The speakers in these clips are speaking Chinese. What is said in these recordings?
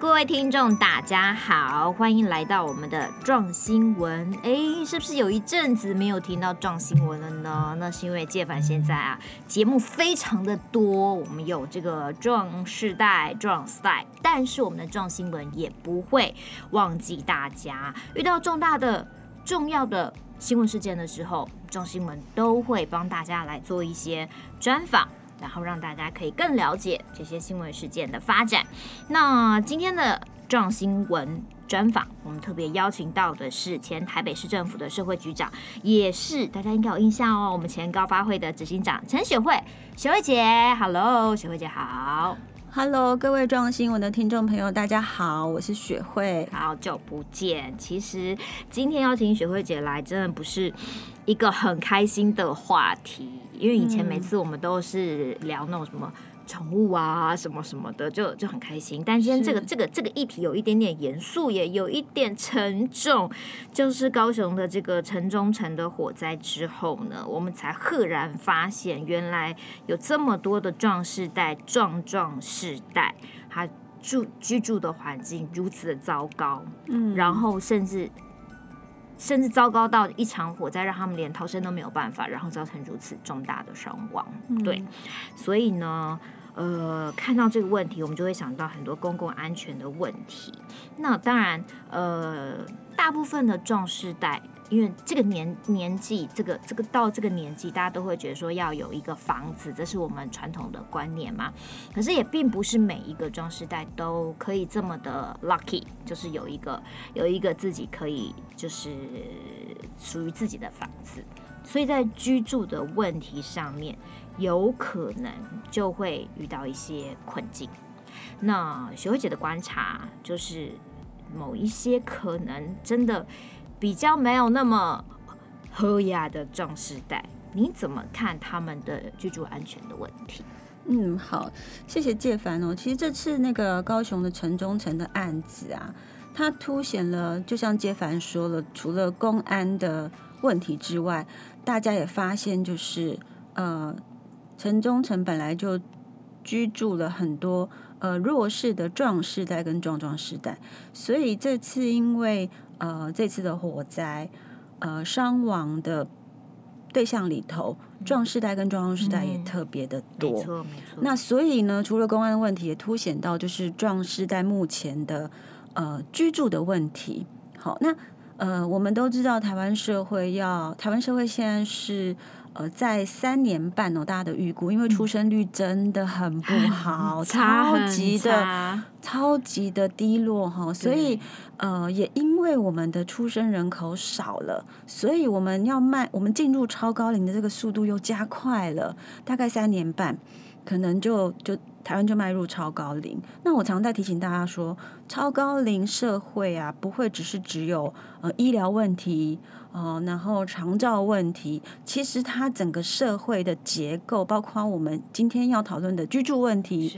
各位听众，大家好，欢迎来到我们的壮新闻。哎，是不是有一阵子没有听到壮新闻了呢？那是因为介凡现在啊，节目非常的多，我们有这个壮世代、壮 style，但是我们的壮新闻也不会忘记大家。遇到重大的、重要的新闻事件的时候，壮新闻都会帮大家来做一些专访。然后让大家可以更了解这些新闻事件的发展。那今天的撞新闻专访，我们特别邀请到的是前台北市政府的社会局长，也是大家应该有印象哦，我们前高发会的执行长陈雪慧，雪慧姐，Hello，雪慧姐好，Hello，各位壮新闻的听众朋友，大家好，我是雪慧，好久不见。其实今天邀请雪慧姐来，真的不是一个很开心的话题。因为以前每次我们都是聊那种什么宠物啊，什么什么的，就就很开心。但今天这个这个这个议题有一点点严肃，也有一点沉重。就是高雄的这个城中城的火灾之后呢，我们才赫然发现，原来有这么多的壮士代、壮壮士代，他住居住的环境如此的糟糕，嗯，然后甚至。甚至糟糕到一场火灾让他们连逃生都没有办法，然后造成如此重大的伤亡。对，所以呢，呃，看到这个问题，我们就会想到很多公共安全的问题。那当然，呃，大部分的壮世代。因为这个年年纪，这个这个到这个年纪，大家都会觉得说要有一个房子，这是我们传统的观念嘛。可是也并不是每一个壮世代都可以这么的 lucky，就是有一个有一个自己可以就是属于自己的房子。所以在居住的问题上面，有可能就会遇到一些困境。那学慧姐的观察就是，某一些可能真的。比较没有那么和雅的壮士代，你怎么看他们的居住安全的问题？嗯，好，谢谢介凡哦。其实这次那个高雄的城中城的案子啊，它凸显了，就像介凡说了，除了公安的问题之外，大家也发现就是呃，城中城本来就居住了很多呃弱势的壮世代跟壮壮世代，所以这次因为。呃，这次的火灾，呃，伤亡的对象里头，壮世代跟壮壮世代也特别的多。嗯、没错，没错。那所以呢，除了公安的问题，也凸显到就是壮世代目前的呃居住的问题。好，那呃，我们都知道台湾社会要台湾社会现在是。呃，在三年半哦，大家的预估，因为出生率真的很不好，超级的超级的低落哈，所以呃，也因为我们的出生人口少了，所以我们要迈，我们进入超高龄的这个速度又加快了，大概三年半，可能就就台湾就迈入超高龄。那我常在提醒大家说，超高龄社会啊，不会只是只有呃医疗问题。哦，然后长照问题，其实它整个社会的结构，包括我们今天要讨论的居住问题、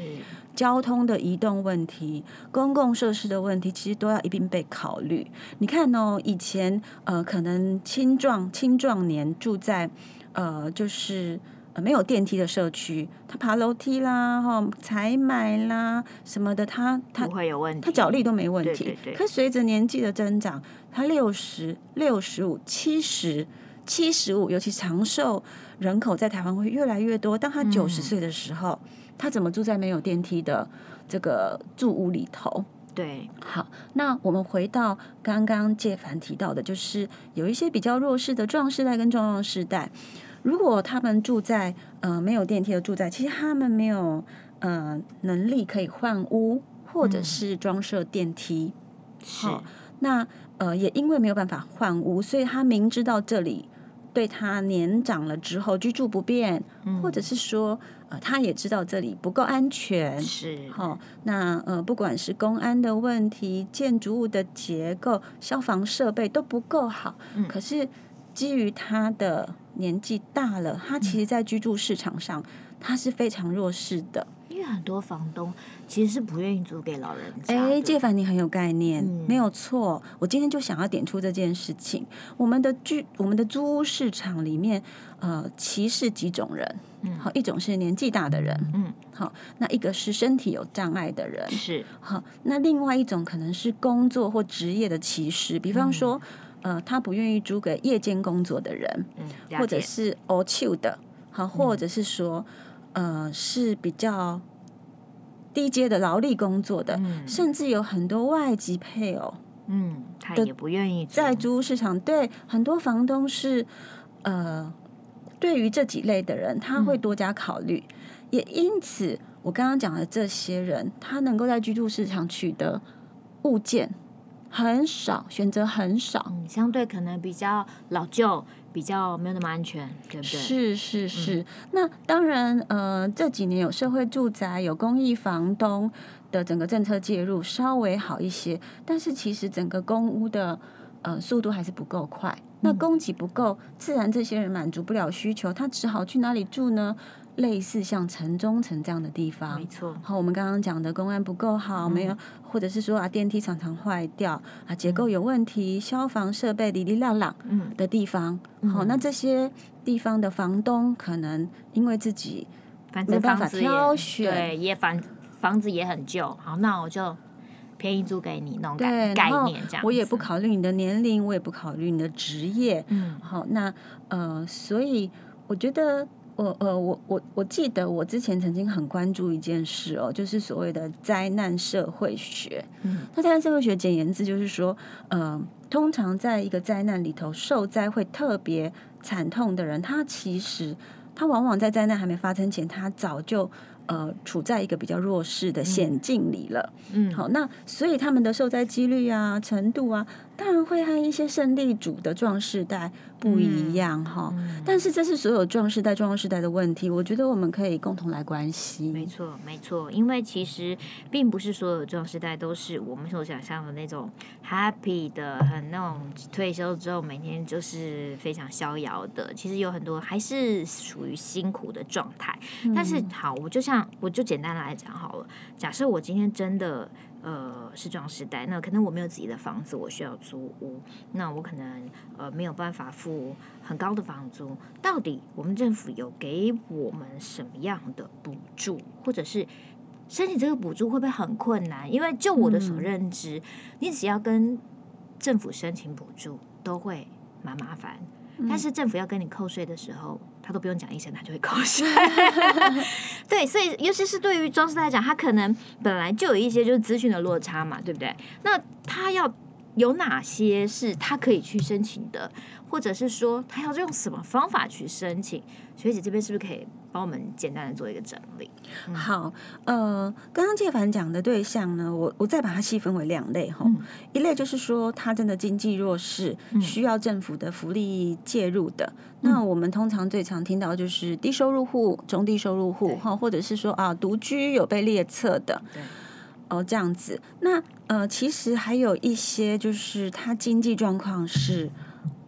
交通的移动问题、公共设施的问题，其实都要一并被考虑。你看哦，以前呃，可能青壮青壮年住在呃，就是。没有电梯的社区，他爬楼梯啦，哈，采买啦什么的，他他不会有问题，他脚力都没问题。对对对。可随着年纪的增长，他六十六十五、七十、七十五，尤其长寿人口在台湾会越来越多。当他九十岁的时候，嗯，他怎么住在没有电梯的这个住屋里头？对，好，那我们回到刚刚介凡提到的，就是有一些比较弱势的壮世代跟壮壮世代。如果他们住在呃没有电梯的住宅，其实他们没有呃能力可以换屋，或者是装设电梯。好、嗯哦，那呃也因为没有办法换屋，所以他明知道这里对他年长了之后居住不便，嗯、或者是说呃他也知道这里不够安全。是，好、哦，那呃不管是公安的问题、建筑物的结构、消防设备都不够好，嗯、可是基于他的。年纪大了，他其实，在居住市场上，他是非常弱势的。因为很多房东其实是不愿意租给老人家。哎，介凡，你很有概念，嗯、没有错。我今天就想要点出这件事情。我们的居，我们的租屋市场里面，呃，歧视几种人。嗯，好，一种是年纪大的人。嗯，好，那一个是身体有障碍的人。是，好，那另外一种可能是工作或职业的歧视，比方说，嗯、呃，他不愿意租给夜间工作的人，嗯，或者是 all two 的，好，或者是说。嗯呃，是比较低阶的劳力工作的，嗯、甚至有很多外籍配偶，嗯，他也不愿意在租屋市场。对，很多房东是呃，对于这几类的人，他会多加考虑。嗯、也因此，我刚刚讲的这些人，他能够在居住市场取得物件很少，选择很少，嗯，相对可能比较老旧。比较没有那么安全，对不对？是是是。嗯、那当然，呃，这几年有社会住宅、有公益房东的整个政策介入，稍微好一些。但是其实整个公屋的呃速度还是不够快。那供给不够，自然这些人满足不了需求，他只好去哪里住呢？类似像城中城这样的地方，没错。好，我们刚刚讲的公安不够好，嗯、没有，或者是说啊电梯常常坏掉啊结构有问题，嗯、消防设备哩哩啦啦的地方。好、嗯，那这些地方的房东可能因为自己没办法挑选，对，也房房子也很旧。好，那我就便宜租给你那种概概念这样。我也不考虑你的年龄，我也不考虑你的职业。嗯，好，那呃，所以我觉得。我呃，我我我记得我之前曾经很关注一件事哦，就是所谓的灾难社会学。嗯，那灾难社会学简言之就是说，呃，通常在一个灾难里头，受灾会特别惨痛的人，他其实他往往在灾难还没发生前，他早就。呃，处在一个比较弱势的险境里了。嗯，好，那所以他们的受灾几率啊、程度啊，当然会和一些胜利组的壮士代不一样哈。嗯嗯、但是这是所有壮士代、壮士代的问题，我觉得我们可以共同来关心。没错，没错，因为其实并不是所有壮士代都是我们所想象的那种 happy 的，很那种退休之后每天就是非常逍遥的。其实有很多还是属于辛苦的状态。嗯、但是好，我就像。那我就简单来讲好了。假设我今天真的呃是壮时代，那可能我没有自己的房子，我需要租屋，那我可能呃没有办法付很高的房租。到底我们政府有给我们什么样的补助，或者是申请这个补助会不会很困难？因为就我的所认知，嗯、你只要跟政府申请补助都会蛮麻烦，嗯、但是政府要跟你扣税的时候。他都不用讲一声，他就会扣税。对，所以尤其是对于装饰来讲，他可能本来就有一些就是资讯的落差嘛，对不对？那他要有哪些是他可以去申请的，或者是说他要用什么方法去申请？学姐这边是不是可以？帮我们简单的做一个整理。嗯、好，呃，刚刚介凡讲的对象呢，我我再把它细分为两类哈。嗯、一类就是说他真的经济弱势，嗯、需要政府的福利介入的。嗯、那我们通常最常听到就是低收入户、中低收入户哈，或者是说啊独居有被列册的。对。哦，这样子。那呃，其实还有一些就是他经济状况是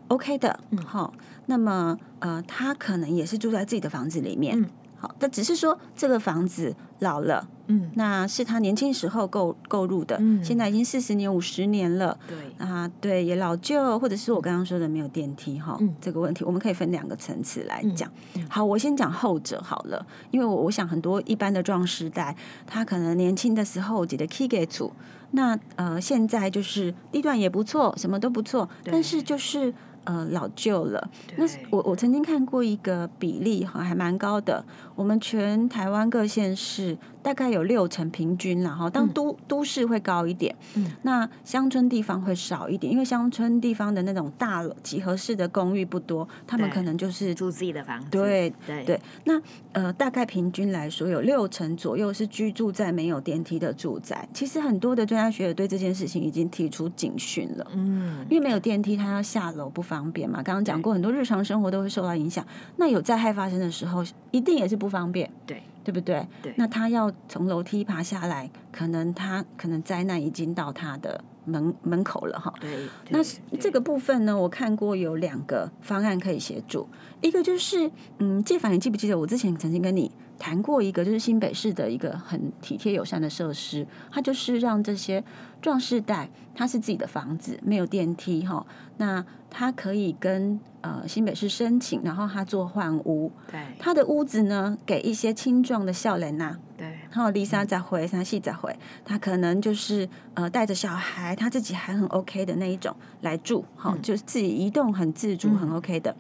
OK 的。嗯。好。那么，呃，他可能也是住在自己的房子里面，嗯、好，但只是说这个房子老了，嗯，那是他年轻时候购购入的，嗯，现在已经四十年、五十年了，对，啊，对，也老旧，或者是我刚刚说的没有电梯，哈，嗯、这个问题我们可以分两个层次来讲。嗯、好，我先讲后者好了，因为我我想很多一般的壮世代，他可能年轻的时候记得 K 给处，那呃，现在就是地段也不错，什么都不错，但是就是。呃，老旧了。对那我我曾经看过一个比例哈，还蛮高的。我们全台湾各县市大概有六成平均，然后当都、嗯、都市会高一点，嗯，那乡村地方会少一点，因为乡村地方的那种大几何式的公寓不多，他们可能就是住自己的房子。对对对。那呃，大概平均来说，有六成左右是居住在没有电梯的住宅。其实很多的专家学者对这件事情已经提出警讯了，嗯，因为没有电梯，他要下楼不方便嘛。刚刚讲过，很多日常生活都会受到影响。那有灾害发生的时候，一定也是不方便，对对不对？对，那他要从楼梯爬下来，可能他可能灾难已经到他的门门口了哈。对，那这个部分呢，我看过有两个方案可以协助，一个就是，嗯，介凡，你记不记得我之前曾经跟你谈过一个，就是新北市的一个很体贴友善的设施，它就是让这些壮士代，它是自己的房子，没有电梯哈，那他可以跟呃新北市申请，然后他做换屋，对，他的屋子呢给一些青壮的少年呐，对，然后丽莎再回，三细再回，他可能就是呃带着小孩，他自己还很 OK 的那一种来住，哈、嗯，就是自己移动很自主，很 OK 的。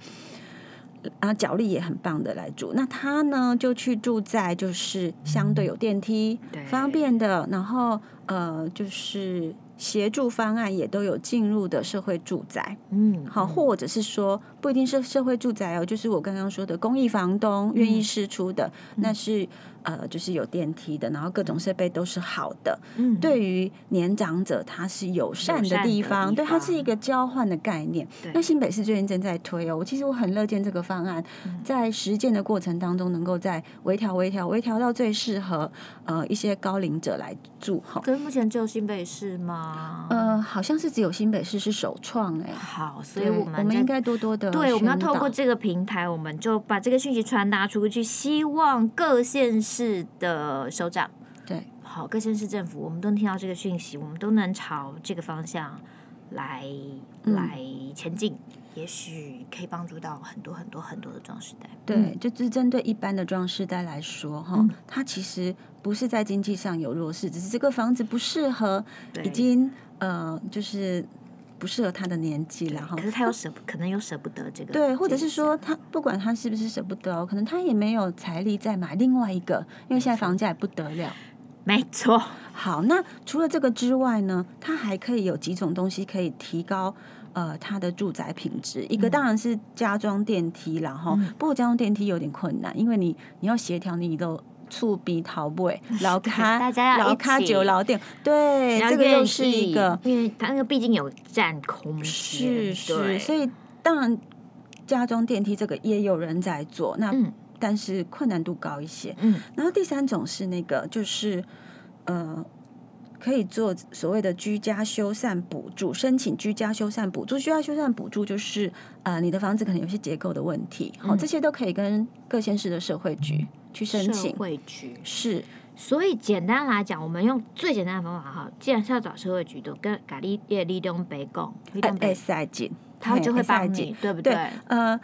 嗯啊，脚力也很棒的来住，那他呢就去住在就是相对有电梯、嗯、方便的，然后呃就是。协助方案也都有进入的社会住宅，嗯，好，或者是说不一定是社会住宅哦，就是我刚刚说的公益房东愿意释出的，嗯、那是呃，就是有电梯的，然后各种设备都是好的。嗯，对于年长者，它是友善的地方，对，它是一个交换的概念。对那新北市最近正在推哦，我其实我很乐见这个方案在实践的过程当中，能够在微调、微调、微调到最适合呃一些高龄者来住。哈，可是目前只有新北市吗？呃，好像是只有新北市是首创哎。好，所以我们我们应该多多的对，我们要透过这个平台，我们就把这个讯息传达出去，希望各县市的首长。对，好，各县市政府，我们都能听到这个讯息，我们都能朝这个方向来、嗯、来前进。也许可以帮助到很多很多很多的壮世代。对，就是针对一般的壮世代来说，哈、嗯，他其实不是在经济上有弱势，只是这个房子不适合，已经呃，就是不适合他的年纪了哈。可是他又舍，可能又舍不得这个。对，或者是说他不管他是不是舍不得，可能他也没有财力再买另外一个，因为现在房价也不得了。没错。好，那除了这个之外呢，他还可以有几种东西可以提高。呃，他的住宅品质，一个当然是加装电梯，然后、嗯、不过加装电梯有点困难，因为你你要协调你的触鼻头位，老卡 大家要老卡酒老店，对，这个又是一个，因为它那个毕竟有占空间，是是，所以当然家装电梯这个也有人在做，那、嗯、但是困难度高一些，嗯，然后第三种是那个就是呃。可以做所谓的居家修缮补助，申请居家修缮补助。居家修缮补助就是，呃，你的房子可能有些结构的问题，好、嗯，这些都可以跟各县市的社会局去申请。社会局是，所以简单来讲，我们用最简单的方法哈，既然是要找社会局，都跟咖喱叶立东北贡立东北赛进，他就会帮你，对不对？对呃。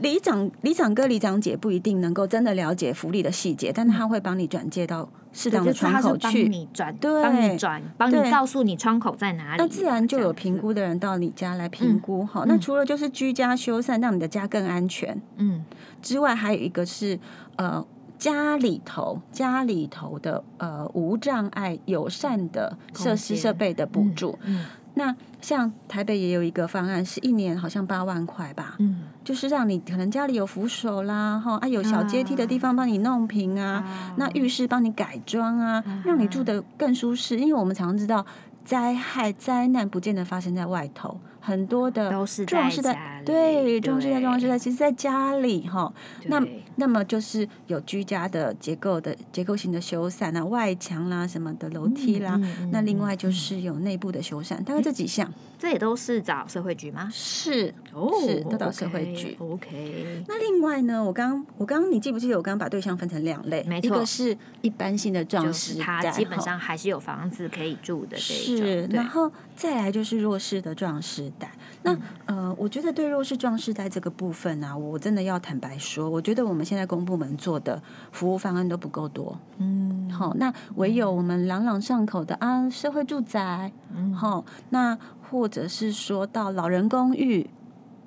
里长、里长哥、里长姐不一定能够真的了解福利的细节，但他会帮你转介到适当的窗口去，帮你转，对，帮你转，帮你告诉你窗口在哪里。那自然就有评估的人到你家来评估。好，那除了就是居家修缮，让你的家更安全，嗯，之外，还有一个是呃家里头家里头的呃无障碍友善的设施设备的补助。嗯。那像台北也有一个方案，是一年好像八万块吧，嗯，就是让你可能家里有扶手啦，哈啊有小阶梯的地方帮你弄平啊，啊那浴室帮你改装啊，啊让你住得更舒适。因为我们常常知道灾害灾难不见得发生在外头。很多的壮士代，对，壮士代，壮士代，其实在家里哈。那那么就是有居家的结构的结构性的修缮啊，外墙啦什么的楼梯啦。那另外就是有内部的修缮，大概这几项。这也都是找社会局吗？是哦，是都找社会局。OK。那另外呢，我刚我刚你记不记得我刚刚把对象分成两类？没错，一个是一般性的壮世代，他基本上还是有房子可以住的。是，然后再来就是弱势的壮世代。那呃，我觉得对弱势壮世代这个部分啊，我真的要坦白说，我觉得我们现在公部门做的服务方案都不够多。嗯，好，那唯有我们朗朗上口的啊，社会住宅，嗯，好，那或者是说到老人公寓，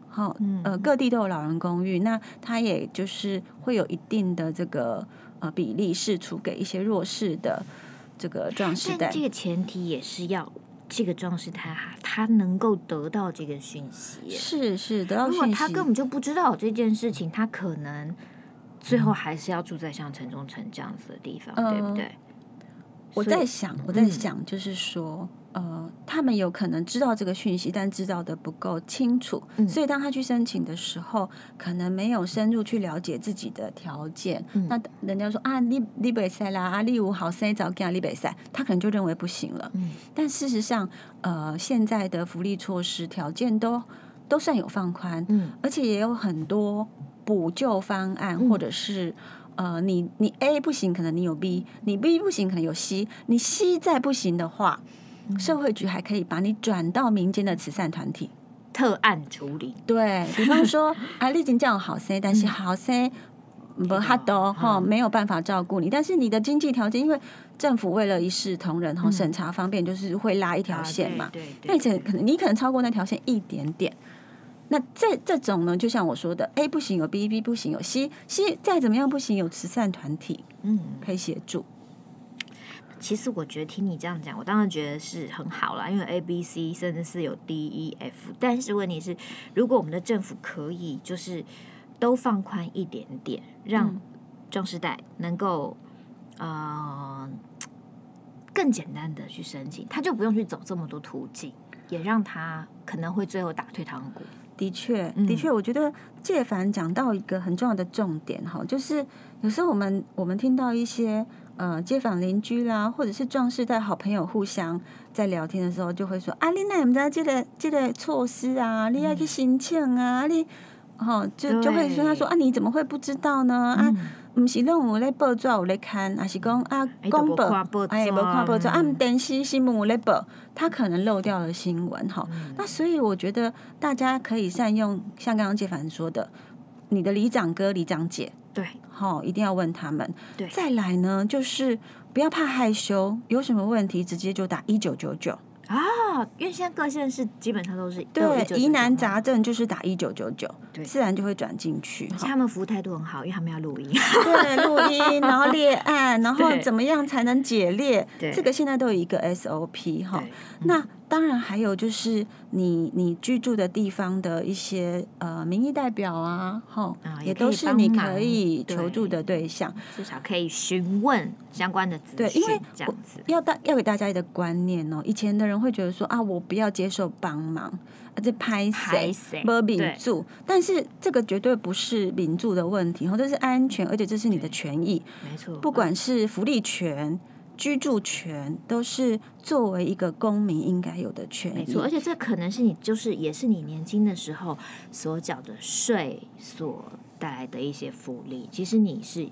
好，呃，各地都有老人公寓，那它也就是会有一定的这个呃比例释出给一些弱势的这个壮士代。这个前提也是要。这个壮世代哈，他能够得到这个讯息，是是得到讯息。如果他根本就不知道这件事情，他可能最后还是要住在像城中城这样子的地方，嗯、对不对？我在想，我在想，就是说，嗯、呃，他们有可能知道这个讯息，但知道的不够清楚，嗯、所以当他去申请的时候，可能没有深入去了解自己的条件。嗯、那人家说啊，利利北塞啦，啊，你有好塞早给啊，利北塞，他可能就认为不行了。嗯、但事实上，呃，现在的福利措施条件都都算有放宽，嗯，而且也有很多补救方案，嗯、或者是。呃，你你 A 不行，可能你有 B，你 B 不行，可能有 C，你 C 再不行的话，嗯、社会局还可以把你转到民间的慈善团体特案处理。对，比方说，啊，你已经这样好生，但是好生不哈多哈，没有办法照顾你，但是你的经济条件，因为政府为了一视同仁哈，审查方便，就是会拉一条线嘛。对，那可可能你可能超过那条线一点点。那这这种呢，就像我说的，A 不行有 B，B 不行有 C，C 再怎么样不行有慈善团体，嗯，可以协助。其实我觉得听你这样讲，我当然觉得是很好啦，因为 A、B、C 甚至是有 D、E、F，但是问题是，如果我们的政府可以就是都放宽一点点，让壮士代能够呃更简单的去申请，他就不用去走这么多途径，也让他可能会最后打退堂鼓。的确，的确，我觉得介凡讲到一个很重要的重点哈，就是有时候我们我们听到一些呃街坊邻居啦，或者是壮世代好朋友互相在聊天的时候，就会说啊，你那我们家这个这个措施啊，你要去申请啊，你哦就就会说他说啊，你怎么会不知道呢？啊。唔是拢有咧报纸有咧看，还是讲啊公报哎，无看报纸啊，电视新闻有咧报，他可能漏掉了新闻哈。嗯、那所以我觉得大家可以善用，像刚刚介凡说的，你的里长哥、里长姐，对，好，一定要问他们。对，再来呢，就是不要怕害羞，有什么问题直接就打一九九九。啊，因为现在各县市基本上都是对疑难杂症就是打一九九九，对，自然就会转进去。而且他们服务态度很好，因为他们要录音，对，录音，然后列案，然后怎么样才能解列？对，这个现在都有一个 SOP 哈。那当然还有就是你你居住的地方的一些呃民意代表啊，哈，也都是你可以求助的对象，至少可以询问相关的资讯。对，因为这样子要大要给大家一个观念哦，以前的人会觉得说啊，我不要接受帮忙，而且拍谁没民主，但是这个绝对不是民主的问题，或者是安全，而且这是你的权益，没错，不管是福利权。居住权都是作为一个公民应该有的权利，没错。而且这可能是你，就是也是你年轻的时候所缴的税所带来的一些福利。其实你是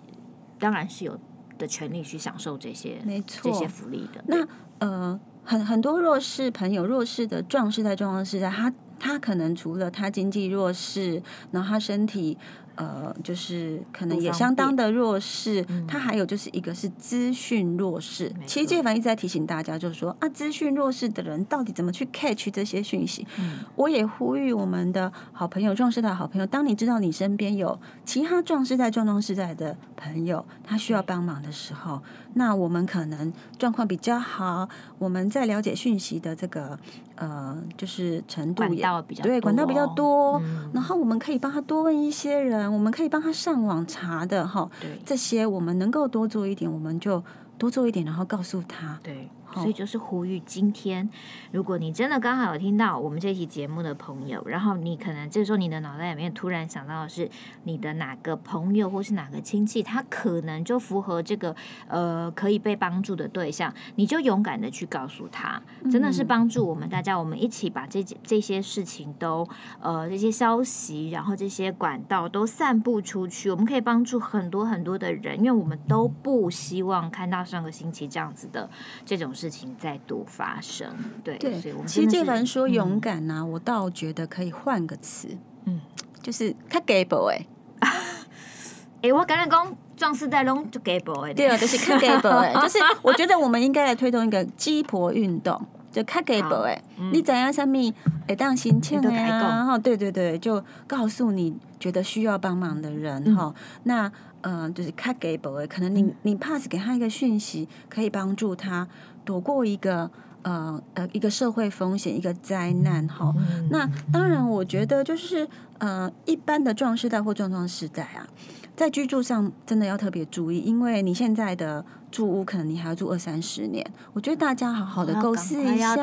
当然是有的权利去享受这些，没错，这些福利的。那呃，很很多弱势朋友、弱势的壮士在、壮世代，他他可能除了他经济弱势，然后他身体。呃，就是可能也相当的弱势，他还有就是一个是资讯弱势。嗯、其实介凡一直在提醒大家，就是说啊，资讯弱势的人到底怎么去 catch 这些讯息？嗯、我也呼吁我们的好朋友、壮士的好朋友，当你知道你身边有其他壮士在、壮壮士在的朋友，他需要帮忙的时候，那我们可能状况比较好，我们在了解讯息的这个呃，就是程度也对管道比较多，嗯、然后我们可以帮他多问一些人，我们可以帮他上网查的哈，这些我们能够多做一点，我们就多做一点，然后告诉他。对。所以就是呼吁，今天如果你真的刚好有听到我们这期节目的朋友，然后你可能这时候你的脑袋里面突然想到的是你的哪个朋友或是哪个亲戚，他可能就符合这个呃可以被帮助的对象，你就勇敢的去告诉他，真的是帮助我们大家，我们一起把这这些事情都呃这些消息，然后这些管道都散布出去，我们可以帮助很多很多的人，因为我们都不希望看到上个星期这样子的这种。事情再度发生，对对，所以我们其实既然说勇敢呢、啊，嗯、我倒觉得可以换个词，嗯，就是他给不哎，哎，我刚刚讲壮士带龙就给不哎，对啊，就是他给不哎，就是我觉得我们应该来推动一个鸡婆运动，就他给不哎，嗯、你怎样上面哎当心情啊，哈，对对对，就告诉你觉得需要帮忙的人哈，嗯、那。嗯、呃，就是卡给宝可能你你 pass 给他一个讯息，可以帮助他躲过一个呃呃一个社会风险，一个灾难哈。嗯、那当然，我觉得就是呃一般的壮世代或壮壮世代啊，在居住上真的要特别注意，因为你现在的住屋可能你还要住二三十年。我觉得大家好好的构思一下，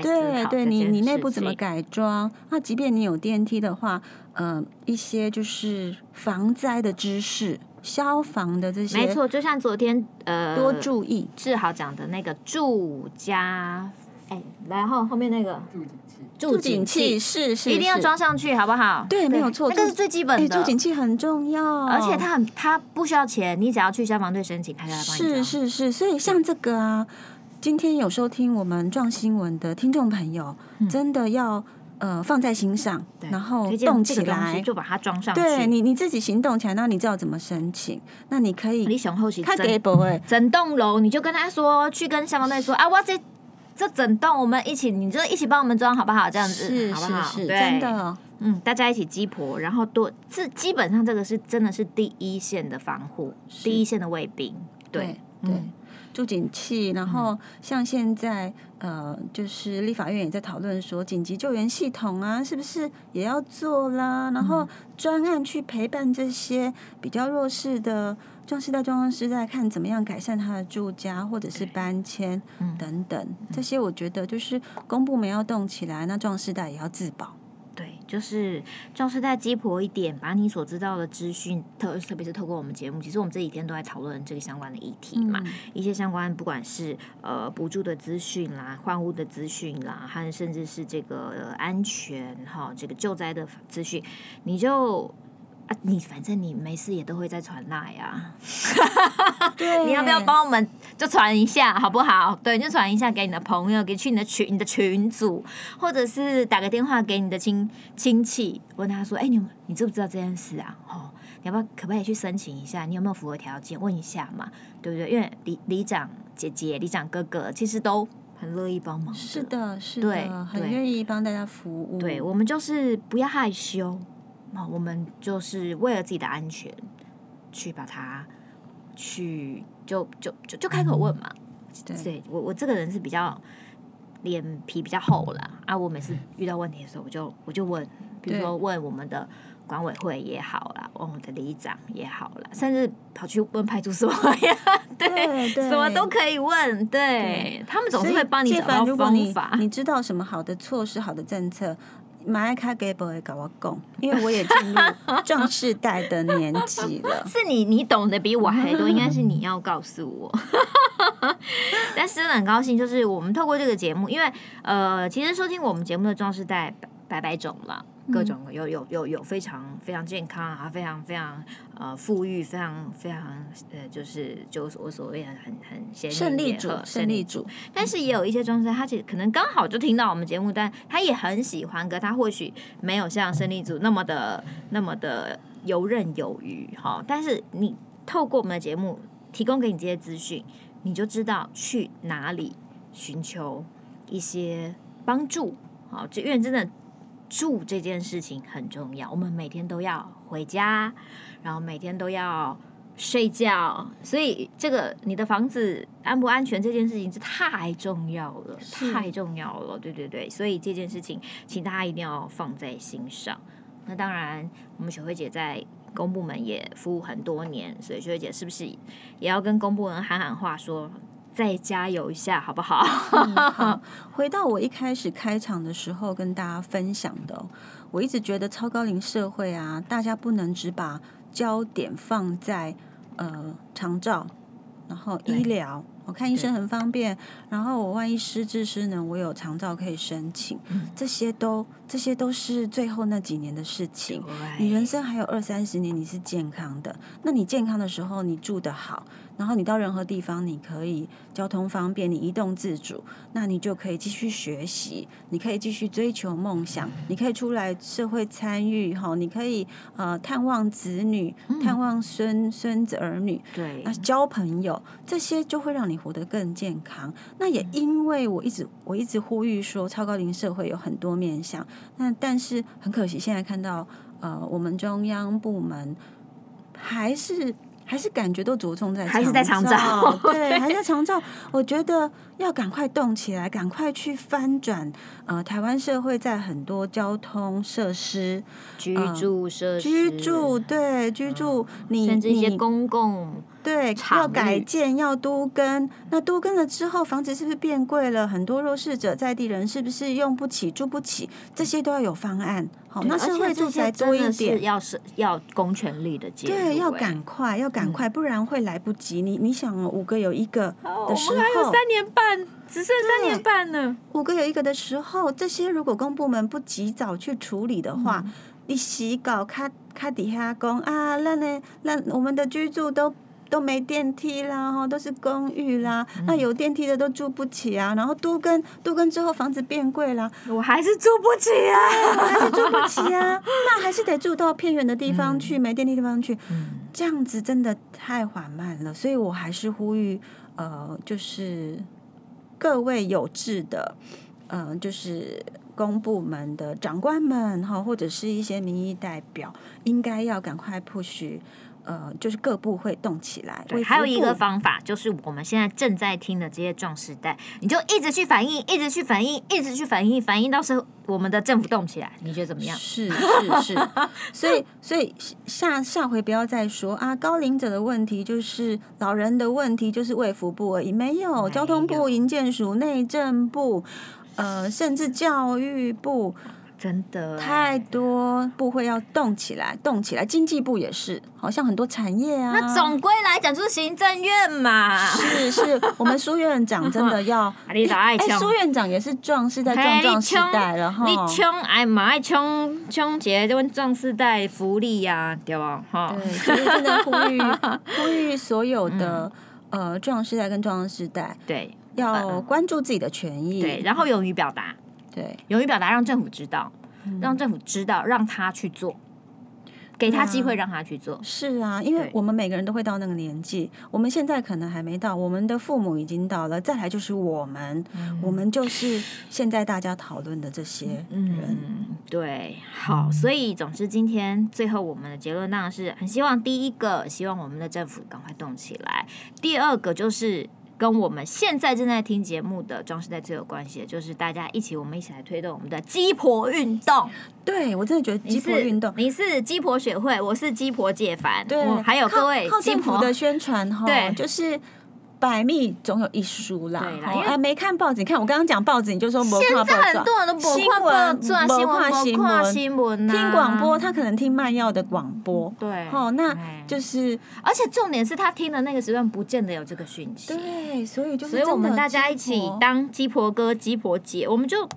对对，你你内部怎么改装？那即便你有电梯的话。嗯、呃，一些就是防灾的知识、消防的这些，没错，就像昨天呃，多注意志豪讲的那个住家，哎，然后后面那个住住警器是是一定要装上去，好不好？对，没有错，这个是最基本的。助警器很重要，而且它很，它不需要钱，你只要去消防队申请，他就来帮你装。是是是，所以像这个啊，今天有收听我们撞新闻的听众朋友，真的要呃放在心上，然后动起来就把它装上去。对你你自己行动起来，然后你知道怎么申请，那你可以。你想后期整整整栋楼，你就跟他说，去跟消防队说啊，我这。这整栋我们一起，你就一起帮我们装好不好？这样子是好不好？是是，真的，嗯，大家一起鸡婆，然后多，这基本上这个是真的是第一线的防护，第一线的卫兵，对对。对住警器，然后像现在，呃，就是立法院也在讨论说，紧急救援系统啊，是不是也要做啦？然后专案去陪伴这些比较弱势的壮世代、壮世代，看怎么样改善他的住家或者是搬迁等等，这些我觉得就是公部门要动起来，那壮世代也要自保。对，就是壮世代鸡婆一点，把你所知道的资讯，特特别是透过我们节目，其实我们这几天都在讨论这个相关的议题嘛，嗯、一些相关不管是呃补助的资讯啦、换屋的资讯啦，还甚至是这个安全哈、这个救灾的资讯，你就。啊，你反正你没事也都会再传那呀，对，你要不要帮我们就传一下好不好？对，就传一下给你的朋友，给去你的群、你的群组，或者是打个电话给你的亲亲戚，问他说：“哎、欸，你你知不知道这件事啊？哦，你要不要可不可以去申请一下？你有没有符合条件？问一下嘛，对不对？因为里里长姐姐、里长哥哥其实都很乐意帮忙，是的，是的，对，很愿意帮大家服务。对，我们就是不要害羞。我们就是为了自己的安全，去把它去就就就就开口问嘛。嗯、对，我我这个人是比较脸皮比较厚啦。啊。我每次遇到问题的时候，我就我就问，比如说问我们的管委会也好啦，问我的里长也好啦，甚至跑去问派出所呀，对，对对什么都可以问。对，对他们总是会帮你找到方法。你，你知道什么好的措施、好的政策？马爱卡给不会跟我讲，因为我也进入壮世代的年纪了。是你，你懂得比我还多，应该是你要告诉我。但是很高兴，就是我们透过这个节目，因为呃，其实收听我们节目的壮世代百百种了。各种有有有有非常非常健康啊，非常非常呃富裕，非常非常呃就是就是我所谓的很很胜利组胜利组，但是也有一些壮世代，他其实可能刚好就听到我们节目，但他也很喜欢，可他或许没有像胜利组那么的那么的游刃有余哈。但是你透过我们的节目提供给你这些资讯，你就知道去哪里寻求一些帮助好，就因为真的。住这件事情很重要，我们每天都要回家，然后每天都要睡觉，所以这个你的房子安不安全这件事情是太重要了，太重要了，对对对，所以这件事情请大家一定要放在心上。那当然，我们雪慧姐在公部门也服务很多年，所以雪慧姐是不是也要跟公部门喊喊话说？再加油一下，好不好？嗯，好，回到我一开始开场的时候跟大家分享的，我一直觉得超高龄社会啊，大家不能只把焦点放在呃长照，然后医疗。我看医生很方便，然后我万一失智失能，我有长照可以申请，嗯、这些都这些都是最后那几年的事情。你人生还有二三十年，你是健康的，那你健康的时候，你住得好，然后你到任何地方，你可以交通方便，你移动自主，那你就可以继续学习，你可以继续追求梦想，你可以出来社会参与，哈，你可以呃探望子女，探望孙孙子儿女，对，那交朋友，这些就会让你。活得更健康。那也因为我一直我一直呼吁说，超高龄社会有很多面向。那但是很可惜，现在看到呃，我们中央部门还是还是感觉都着重在还是在长照，对，还是在长照。我觉得要赶快动起来，赶快去翻转呃，台湾社会在很多交通设施、居住设施、呃、居住对居住，你甚至一些公共。对，要改建，要都更。那都更了之后，房子是不是变贵了？很多弱势者在地人是不是用不起、住不起？这些都要有方案。好，那社会住宅多一点，要是要公权力的介入。对，要赶快，要赶快，不然会来不及。你你想，五个有一个的时候，我们还有三年半。只剩三年半了。五个有一个的时候，这些如果公部门不及早去处理的话，嗯、你洗稿卡卡底下讲啊，那呢，那我们的居住都。都没电梯啦，哈，都是公寓啦。嗯、那有电梯的都住不起啊。然后都跟都跟之后，房子变贵啦，我还是住不起啊，还是住不起啊。那还是得住到偏远的地方去，嗯、没电梯地方去。嗯、这样子真的太缓慢了。所以我还是呼吁，呃，就是各位有志的，嗯、呃，就是公部门的长官们哈，或者是一些民意代表，应该要赶快 push。呃，就是各部会动起来。对，还有一个方法，就是我们现在正在听的这些壮士代，你就一直去反映，一直去反映，一直去反映，反映到时候我们的政府动起来，你觉得怎么样？是是是，所以所以下下回不要再说啊，高龄者的问题就是老人的问题，就是卫福部而已，没有交通部、营建署、内政部，呃，甚至教育部。真的太多部会要动起来，动起来，经济部也是，好像很多产业啊。那总归来讲，就是行政院嘛。是是，我们苏院长真的要。你打爱苏院长也是壮士在，壮壮世代了哈。你冲哎嘛爱冲冲节，就问壮世代福利呀，对吧？哈。对，所以真的呼吁 呼吁所有的呃壮世代跟壮世代，对，要关注自己的权益，对，然后勇于表达。对，勇于表达，让政府知道，嗯、让政府知道，让他去做，给他机会，让他去做。是啊，因为我们每个人都会到那个年纪，我们现在可能还没到，我们的父母已经到了，再来就是我们，嗯、我们就是现在大家讨论的这些人。嗯，对，好，所以总之今天最后我们的结论当然是很希望，第一个希望我们的政府赶快动起来，第二个就是。跟我们现在正在听节目的装饰带最有关系的，就是大家一起，我们一起来推动我们的鸡婆运动。对，我真的觉得鸡婆运动，你是鸡婆学会，我是鸡婆解凡，对，还有各位鸡婆的宣传哈，对，就是。百密总有一疏啦，对啦，因为没看报纸，你看我刚刚讲报纸，你就说没看报纸。现在很多人都不看报纸，新闻没看新闻，听广播，他可能听慢药的广播。对，哦，那就是，而且重点是他听的那个时段不见得有这个讯息。对，所以就是，所以我们大家一起当鸡婆哥、鸡婆姐，我们就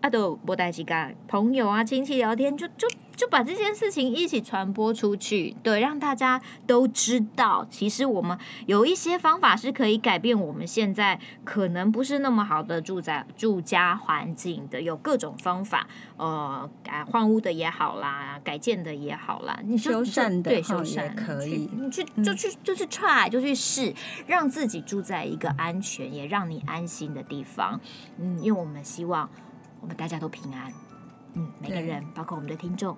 啊都不带几个朋友啊、亲戚聊天，就就。就把这件事情一起传播出去，对，让大家都知道，其实我们有一些方法是可以改变我们现在可能不是那么好的住宅住家环境的，有各种方法，呃，改换屋的也好啦，改建的也好啦，你就修缮的对修缮也可以，你去就去就去 try 就去试，让自己住在一个安全也让你安心的地方，嗯，因为我们希望我们大家都平安，嗯，每个人包括我们的听众。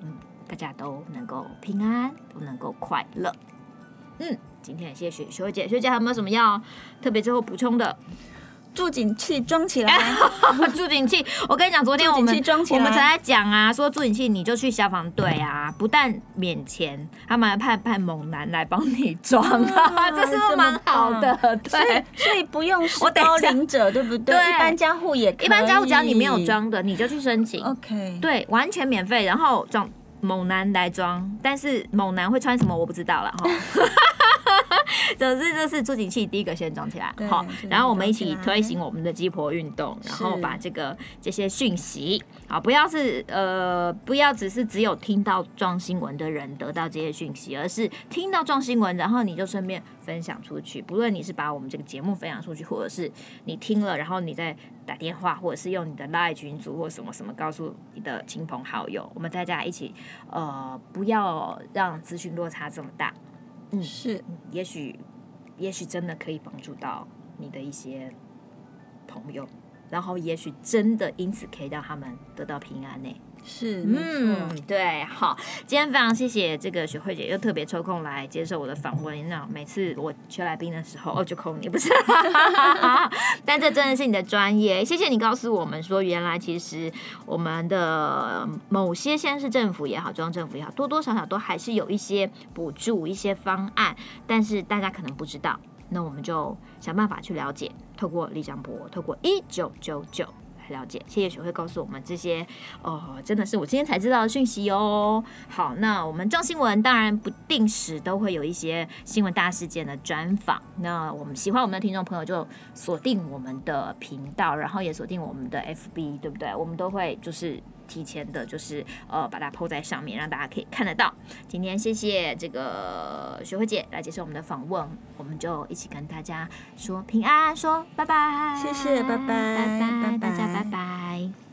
好，嗯，大家都能够平安，都能够快乐。嗯，今天谢谢学学姐，雪姐还有没有什么要特别最后补充的？住警器装起来，住警器。我跟你讲，昨天我们我们才在讲啊，说住警器你就去消防队啊，不但免钱，他们还派派猛男来帮你装啊，这是不是蛮好的？对，所以不用我高龄者，对不对？一般家户也可以，一般家户只要你没有装的，你就去申请。OK，对，完全免费，然后装猛男来装，但是猛男会穿什么我不知道了哈。总之就是助警器第一个先装起来，好，然后我们一起推行我们的鸡婆运动，然后把这个这些讯息，啊，不要是呃，不要只是只有听到撞新闻的人得到这些讯息，而是听到撞新闻，然后你就顺便分享出去。不论你是把我们这个节目分享出去，或者是你听了，然后你再打电话，或者是用你的 LINE 群组或什么什么告诉你的亲朋好友，我们大家一起，呃，不要让资讯落差这么大。嗯，是，也许，也许真的可以帮助到你的一些朋友，然后也许真的因此可以让他们得到平安呢。是，嗯，对，好，今天非常谢谢这个雪慧姐又特别抽空来接受我的访问。那每次我缺来宾的时候，哦，就扣你，不是？但这真的是你的专业，谢谢你告诉我们说，原来其实我们的某些县市政府也好，中央政府也好，多多少少都还是有一些补助、一些方案，但是大家可能不知道。那我们就想办法去了解，透过里长伯，透过一九九九。了解，谢谢学会告诉我们这些哦，真的是我今天才知道的讯息哦。好，那我们众新闻当然不定时都会有一些新闻大事件的专访。那我们喜欢我们的听众朋友就锁定我们的频道，然后也锁定我们的 FB，对不对？我们都会就是。提前的，就是呃，把它 po 在上面，让大家可以看得到。今天谢谢这个学慧姐来接受我们的访问，我们就一起跟大家说平安，说拜拜，谢谢，拜拜，拜拜，大家拜拜。